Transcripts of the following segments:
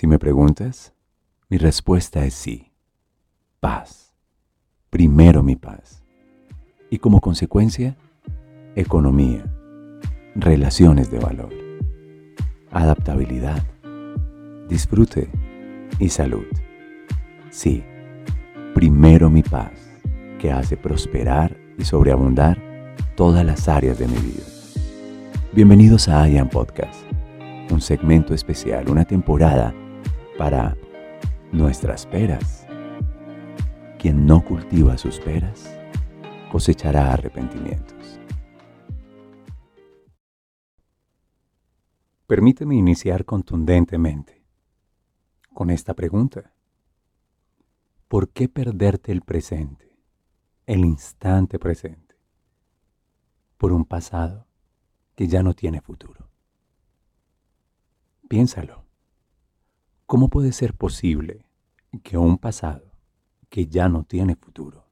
Si me preguntas, mi respuesta es sí. Paz. Primero mi paz. Y como consecuencia, economía, relaciones de valor, adaptabilidad, disfrute y salud. Sí, primero mi paz, que hace prosperar y sobreabundar todas las áreas de mi vida. Bienvenidos a IAM Podcast, un segmento especial, una temporada para nuestras peras. Quien no cultiva sus peras cosechará arrepentimientos. Permíteme iniciar contundentemente con esta pregunta. ¿Por qué perderte el presente, el instante presente, por un pasado que ya no tiene futuro? Piénsalo. ¿Cómo puede ser posible que un pasado que ya no tiene futuro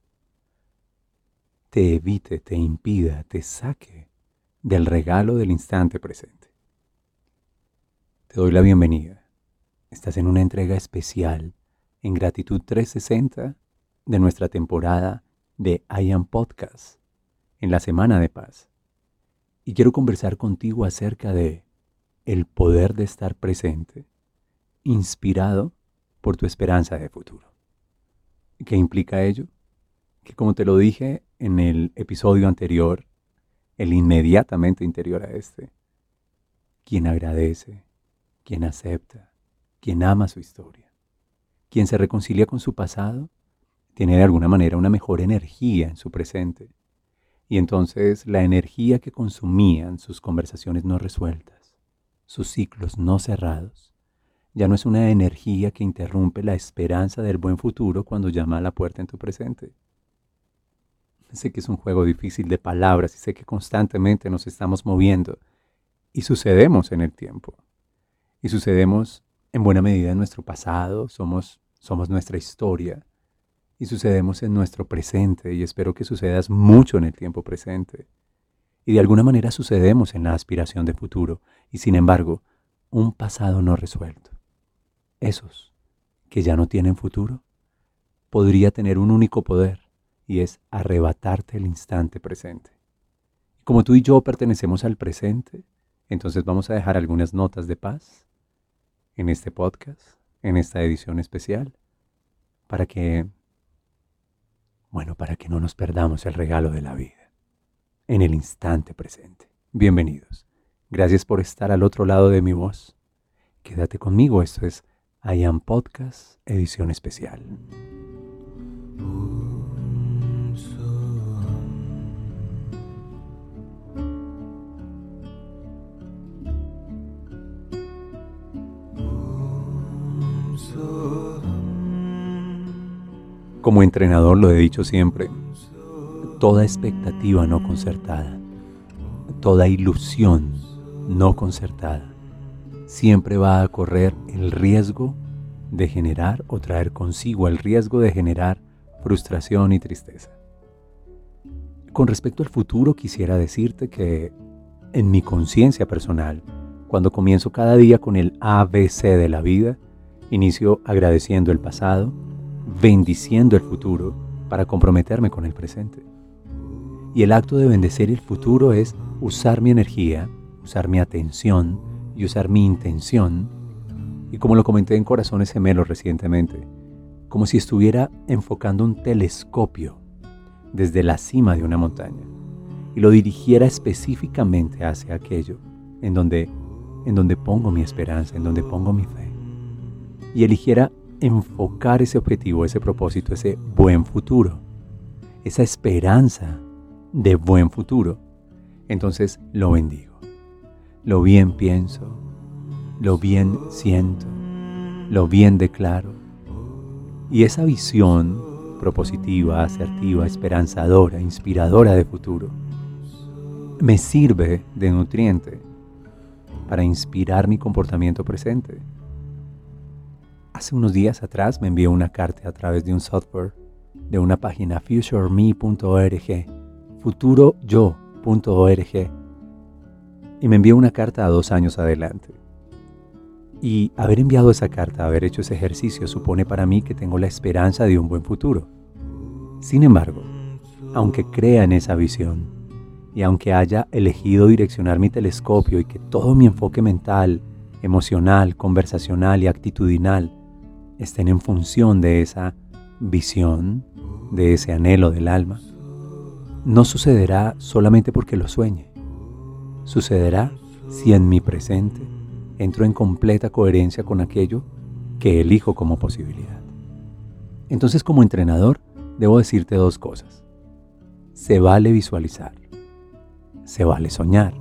te evite, te impida, te saque del regalo del instante presente? Te doy la bienvenida. Estás en una entrega especial en Gratitud 360 de nuestra temporada de I Am Podcast en la Semana de Paz. Y quiero conversar contigo acerca de el poder de estar presente inspirado por tu esperanza de futuro. ¿Qué implica ello? Que como te lo dije en el episodio anterior, el inmediatamente interior a este, quien agradece, quien acepta, quien ama su historia, quien se reconcilia con su pasado, tiene de alguna manera una mejor energía en su presente. Y entonces la energía que consumían sus conversaciones no resueltas, sus ciclos no cerrados, ya no es una energía que interrumpe la esperanza del buen futuro cuando llama a la puerta en tu presente. Sé que es un juego difícil de palabras y sé que constantemente nos estamos moviendo y sucedemos en el tiempo. Y sucedemos en buena medida en nuestro pasado, somos, somos nuestra historia y sucedemos en nuestro presente y espero que sucedas mucho en el tiempo presente. Y de alguna manera sucedemos en la aspiración de futuro y sin embargo un pasado no resuelto esos que ya no tienen futuro, podría tener un único poder y es arrebatarte el instante presente. Como tú y yo pertenecemos al presente, entonces vamos a dejar algunas notas de paz en este podcast, en esta edición especial, para que, bueno, para que no nos perdamos el regalo de la vida, en el instante presente. Bienvenidos. Gracias por estar al otro lado de mi voz. Quédate conmigo, esto es I Am Podcast, edición especial. Como entrenador lo he dicho siempre, toda expectativa no concertada, toda ilusión no concertada, siempre va a correr el riesgo de generar o traer consigo el riesgo de generar frustración y tristeza. Con respecto al futuro quisiera decirte que en mi conciencia personal, cuando comienzo cada día con el ABC de la vida, inicio agradeciendo el pasado, bendiciendo el futuro para comprometerme con el presente. Y el acto de bendecir el futuro es usar mi energía, usar mi atención, y usar mi intención, y como lo comenté en Corazones Gemelos recientemente, como si estuviera enfocando un telescopio desde la cima de una montaña y lo dirigiera específicamente hacia aquello en donde, en donde pongo mi esperanza, en donde pongo mi fe, y eligiera enfocar ese objetivo, ese propósito, ese buen futuro, esa esperanza de buen futuro, entonces lo bendigo lo bien pienso, lo bien siento, lo bien declaro. Y esa visión propositiva, asertiva, esperanzadora, inspiradora de futuro, me sirve de nutriente para inspirar mi comportamiento presente. Hace unos días atrás me envió una carta a través de un software de una página futureme.org, futuroyo.org, y me envió una carta a dos años adelante. Y haber enviado esa carta, haber hecho ese ejercicio, supone para mí que tengo la esperanza de un buen futuro. Sin embargo, aunque crea en esa visión y aunque haya elegido direccionar mi telescopio y que todo mi enfoque mental, emocional, conversacional y actitudinal estén en función de esa visión, de ese anhelo del alma, no sucederá solamente porque lo sueñe. Sucederá si en mi presente entro en completa coherencia con aquello que elijo como posibilidad. Entonces como entrenador debo decirte dos cosas. Se vale visualizar, se vale soñar,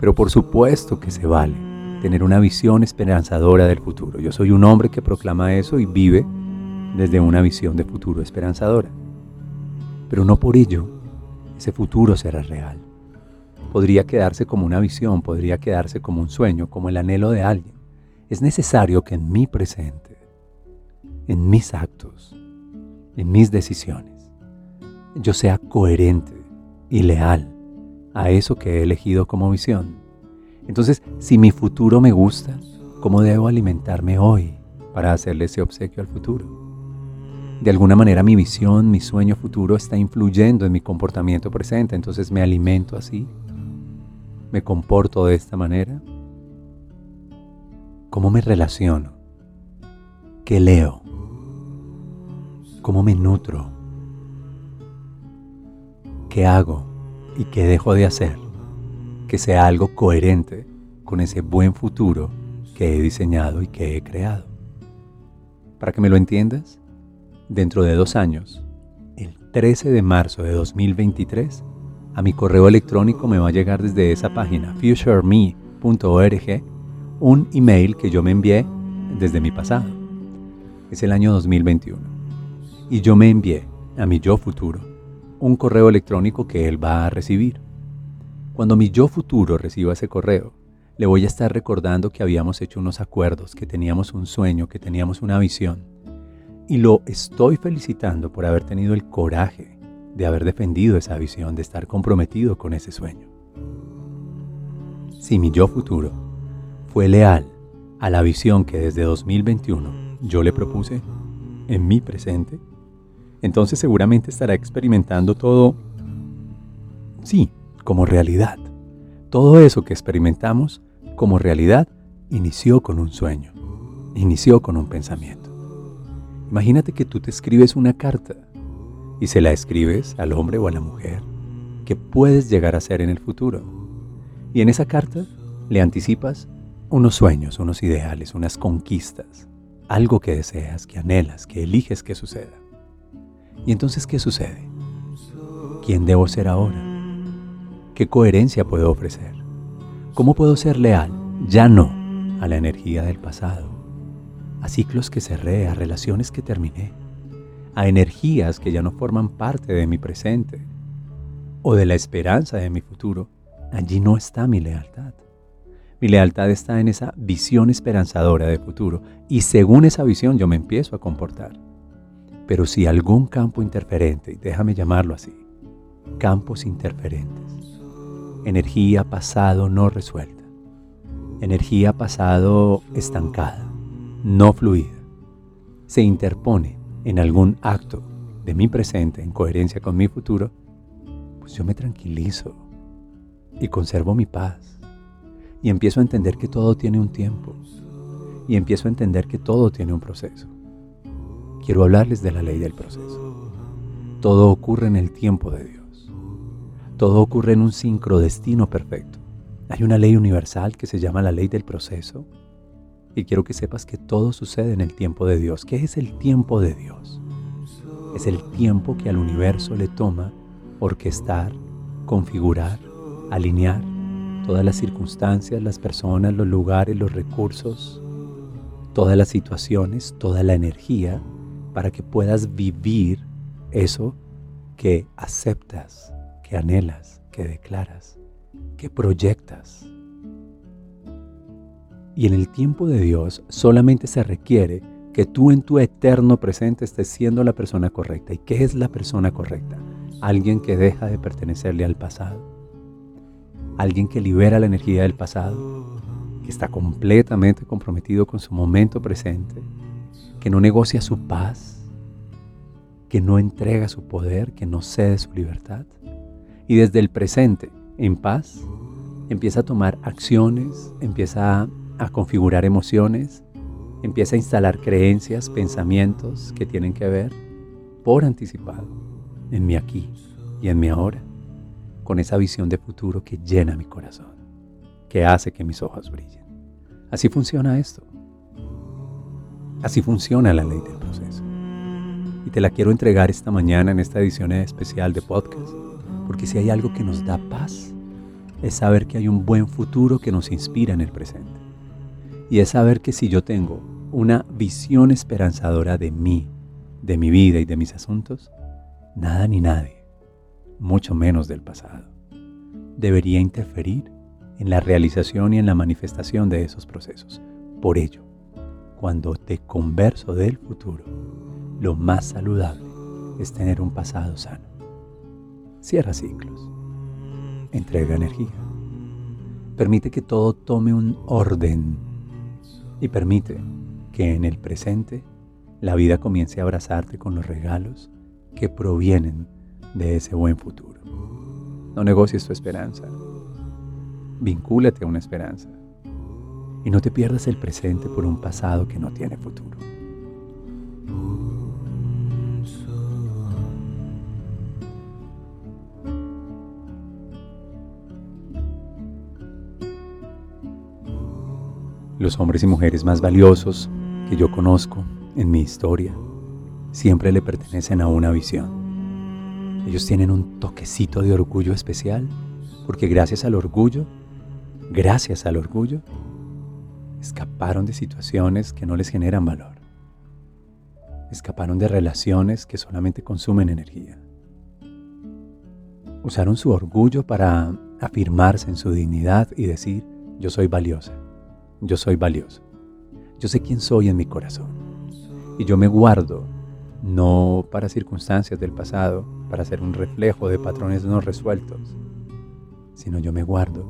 pero por supuesto que se vale tener una visión esperanzadora del futuro. Yo soy un hombre que proclama eso y vive desde una visión de futuro esperanzadora. Pero no por ello ese futuro será real. Podría quedarse como una visión, podría quedarse como un sueño, como el anhelo de alguien. Es necesario que en mi presente, en mis actos, en mis decisiones, yo sea coherente y leal a eso que he elegido como visión. Entonces, si mi futuro me gusta, ¿cómo debo alimentarme hoy para hacerle ese obsequio al futuro? de alguna manera mi visión, mi sueño futuro está influyendo en mi comportamiento presente, entonces me alimento así, me comporto de esta manera. ¿Cómo me relaciono? ¿Qué leo? ¿Cómo me nutro? ¿Qué hago y qué dejo de hacer? Que sea algo coherente con ese buen futuro que he diseñado y que he creado. Para que me lo entiendas, dentro de dos años, el 13 de marzo de 2023, a mi correo electrónico me va a llegar desde esa página, futureme.org, un email que yo me envié desde mi pasado. Es el año 2021. Y yo me envié a mi yo futuro un correo electrónico que él va a recibir. Cuando mi yo futuro reciba ese correo, le voy a estar recordando que habíamos hecho unos acuerdos, que teníamos un sueño, que teníamos una visión y lo estoy felicitando por haber tenido el coraje de haber defendido esa visión, de estar comprometido con ese sueño. Si mi yo futuro fue leal a la visión que desde 2021 yo le propuse en mi presente, entonces seguramente estará experimentando todo, sí, como realidad. Todo eso que experimentamos como realidad inició con un sueño, inició con un pensamiento. Imagínate que tú te escribes una carta y se la escribes al hombre o a la mujer que puedes llegar a ser en el futuro. Y en esa carta le anticipas unos sueños, unos ideales, unas conquistas, algo que deseas, que anhelas, que eliges que suceda. ¿Y entonces qué sucede? ¿Quién debo ser ahora? ¿Qué coherencia puedo ofrecer? ¿Cómo puedo ser leal? Ya no a la energía del pasado, a ciclos que cerré, a relaciones que terminé, a energías que ya no forman parte de mi presente o de la esperanza de mi futuro, allí no está mi lealtad. Mi lealtad está en esa visión esperanzadora de futuro y según esa visión yo me empiezo a comportar. Pero si algún campo interferente, déjame llamarlo así, campos interferentes, energía pasado no resuelta, energía pasado estancada, no fluida, se interpone en algún acto de mi presente en coherencia con mi futuro, pues yo me tranquilizo y conservo mi paz y empiezo a entender que todo tiene un tiempo y empiezo a entender que todo tiene un proceso. Quiero hablarles de la ley del proceso. Todo ocurre en el tiempo de Dios. Todo ocurre en un sincrodestino perfecto. Hay una ley universal que se llama la ley del proceso y quiero que sepas que todo sucede en el tiempo de Dios. ¿Qué es el tiempo de Dios? Es el tiempo que al universo le toma orquestar, configurar, alinear todas las circunstancias, las personas, los lugares, los recursos, todas las situaciones, toda la energía para que puedas vivir eso que aceptas, que anhelas, que declaras, que proyectas. Y en el tiempo de Dios solamente se requiere que tú en tu eterno presente estés siendo la persona correcta. ¿Y qué es la persona correcta? Alguien que deja de pertenecerle al pasado. Alguien que libera la energía del pasado que está completamente comprometido con su momento presente, que no negocia su paz, que no entrega su poder, que no cede su libertad. Y desde el presente, en paz, empieza a tomar acciones, empieza a configurar emociones, empieza a instalar creencias, pensamientos que tienen que ver por anticipado en mi aquí y en mi ahora, con esa visión de futuro que llena mi corazón, que hace que mis ojos brillen. Así funciona esto. Así funciona la ley del proceso. Y te la quiero entregar esta mañana en esta edición especial de podcast, porque si hay algo que nos da paz, es saber que hay un buen futuro que nos inspira en el presente. Y es saber que si yo tengo una visión esperanzadora de mí, de mi vida y de mis asuntos, nada ni nadie, mucho menos del pasado, debería interferir en la realización y en la manifestación de esos procesos. Por ello, cuando te converso del futuro, lo más saludable es tener un pasado sano. Cierra ciclos. Entrega energía. Permite que todo tome un orden y permite que en el presente la vida comience a abrazarte con los regalos que provienen de ese buen futuro. No negocies tu esperanza. Vincúlate a una esperanza. Y no te pierdas el presente por un pasado que no tiene futuro. Los hombres y mujeres más valiosos que yo conozco en mi historia siempre le pertenecen a una visión. Ellos tienen un toquecito de orgullo especial porque gracias al orgullo, gracias al orgullo, escaparon de situaciones que no les generan valor. Escaparon de relaciones que solamente consumen energía. Usaron su orgullo para afirmarse en su dignidad y decir, yo soy valiosa yo soy valioso. Yo sé quién soy en mi corazón. Y yo me guardo, no para circunstancias del pasado, para ser un reflejo de patrones no resueltos, sino yo me guardo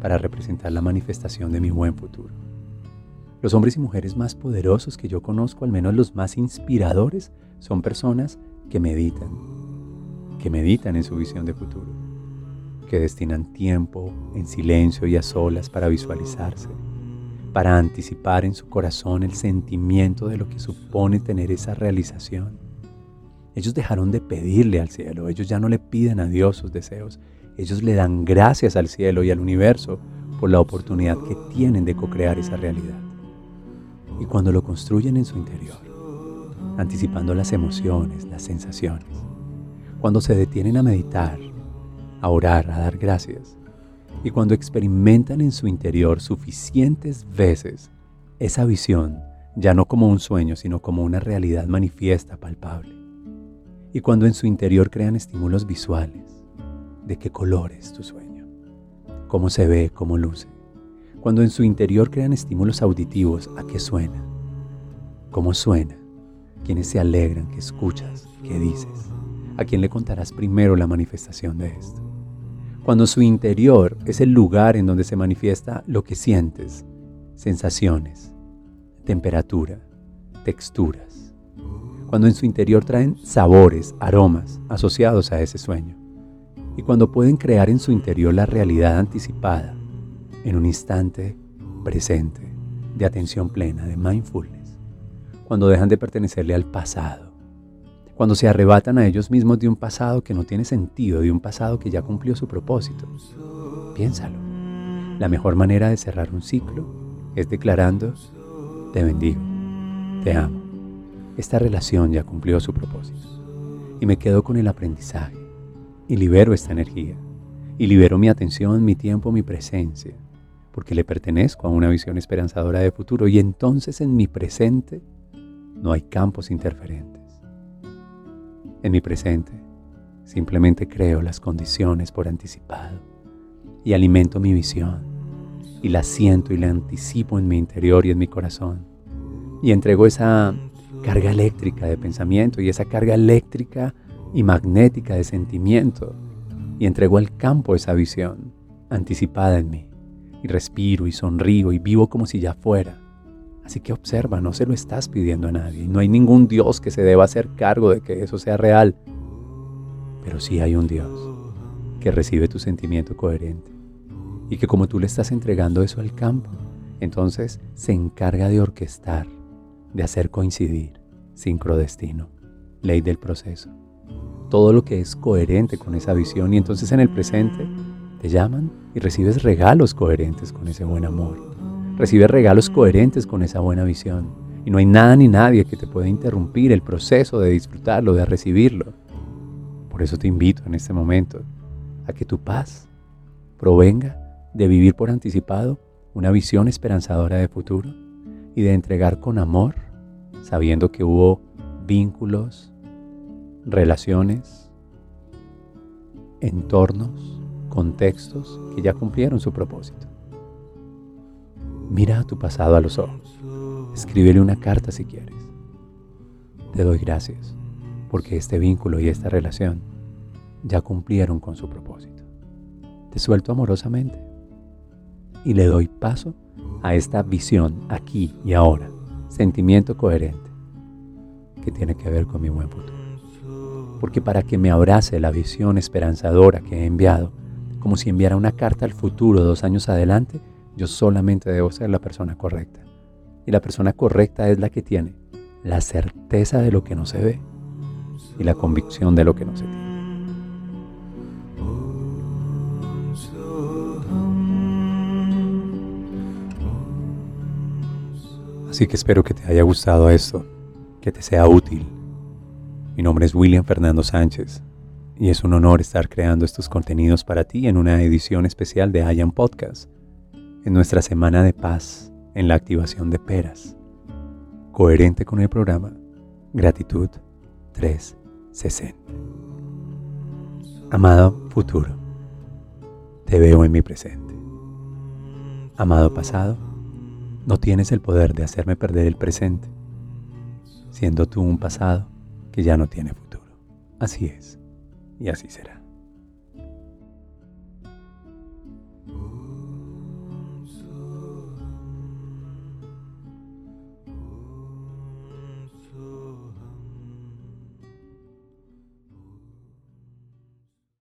para representar la manifestación de mi buen futuro. Los hombres y mujeres más poderosos que yo conozco, al menos los más inspiradores, son personas que meditan, que meditan en su visión de futuro, que destinan tiempo en silencio y a solas para visualizarse para anticipar en su corazón el sentimiento de lo que supone tener esa realización. Ellos dejaron de pedirle al cielo, ellos ya no le piden a Dios sus deseos, ellos le dan gracias al cielo y al universo por la oportunidad que tienen de co-crear esa realidad. Y cuando lo construyen en su interior, anticipando las emociones, las sensaciones, cuando se detienen a meditar, a orar, a dar gracias, y cuando experimentan en su interior suficientes veces esa visión, ya no como un sueño, sino como una realidad manifiesta, palpable. Y cuando en su interior crean estímulos visuales, de qué color es tu sueño, cómo se ve, cómo luce. Cuando en su interior crean estímulos auditivos, a qué suena, cómo suena, quiénes se alegran, qué escuchas, qué dices, a quién le contarás primero la manifestación de esto cuando su interior es el lugar en donde se manifiesta lo que sientes, sensaciones, temperatura, texturas. Cuando en su interior traen sabores, aromas asociados a ese sueño. Y cuando pueden crear en su interior la realidad anticipada en un instante presente de atención plena, de mindfulness. Cuando dejan de pertenecerle al pasado cuando se arrebatan a ellos mismos de un pasado que no tiene sentido, de un pasado que ya cumplió su propósito. Piénsalo. La mejor manera de cerrar un ciclo es declarando, te bendigo, te amo. Esta relación ya cumplió su propósito. Y me quedo con el aprendizaje. Y libero esta energía. Y libero mi atención, mi tiempo, mi presencia. Porque le pertenezco a una visión esperanzadora de futuro. Y entonces en mi presente no hay campos interferentes en mi presente. Simplemente creo las condiciones por anticipado y alimento mi visión y la siento y la anticipo en mi interior y en mi corazón. Y entrego esa carga eléctrica de pensamiento y esa carga eléctrica y magnética de sentimiento y entrego al campo esa visión anticipada en mí, y respiro y sonrío y vivo como si ya fuera. Así que observa, no se lo estás pidiendo a nadie. No hay ningún Dios que se deba hacer cargo de que eso sea real. Pero sí hay un Dios que recibe tu sentimiento coherente y que como tú le estás entregando eso al campo, entonces se encarga de orquestar, de hacer coincidir, sincrodestino, ley del proceso. Todo lo que es coherente con esa visión y entonces en el presente te llaman y recibes regalos coherentes con ese buen amor. Recibes regalos coherentes con esa buena visión. Y no hay nada ni nadie que te pueda interrumpir el proceso de disfrutarlo, de recibirlo. Por eso te invito en este momento a que tu paz provenga de vivir por anticipado una visión esperanzadora de futuro y de entregar con amor, sabiendo que hubo vínculos, relaciones, entornos, contextos que ya cumplieron su propósito. Mira a tu pasado a los ojos. Escríbele una carta si quieres. Te doy gracias porque este vínculo y esta relación ya cumplieron con su propósito. Te suelto amorosamente y le doy paso a esta visión aquí y ahora, sentimiento coherente, que tiene que ver con mi buen futuro. Porque para que me abrace la visión esperanzadora que he enviado, como si enviara una carta al futuro dos años adelante, yo solamente debo ser la persona correcta. Y la persona correcta es la que tiene la certeza de lo que no se ve y la convicción de lo que no se tiene. Así que espero que te haya gustado esto, que te sea útil. Mi nombre es William Fernando Sánchez y es un honor estar creando estos contenidos para ti en una edición especial de Hayan Podcast, en nuestra semana de paz en la activación de peras, coherente con el programa Gratitud 360. Amado futuro, te veo en mi presente. Amado pasado, no tienes el poder de hacerme perder el presente, siendo tú un pasado que ya no tiene futuro. Así es, y así será.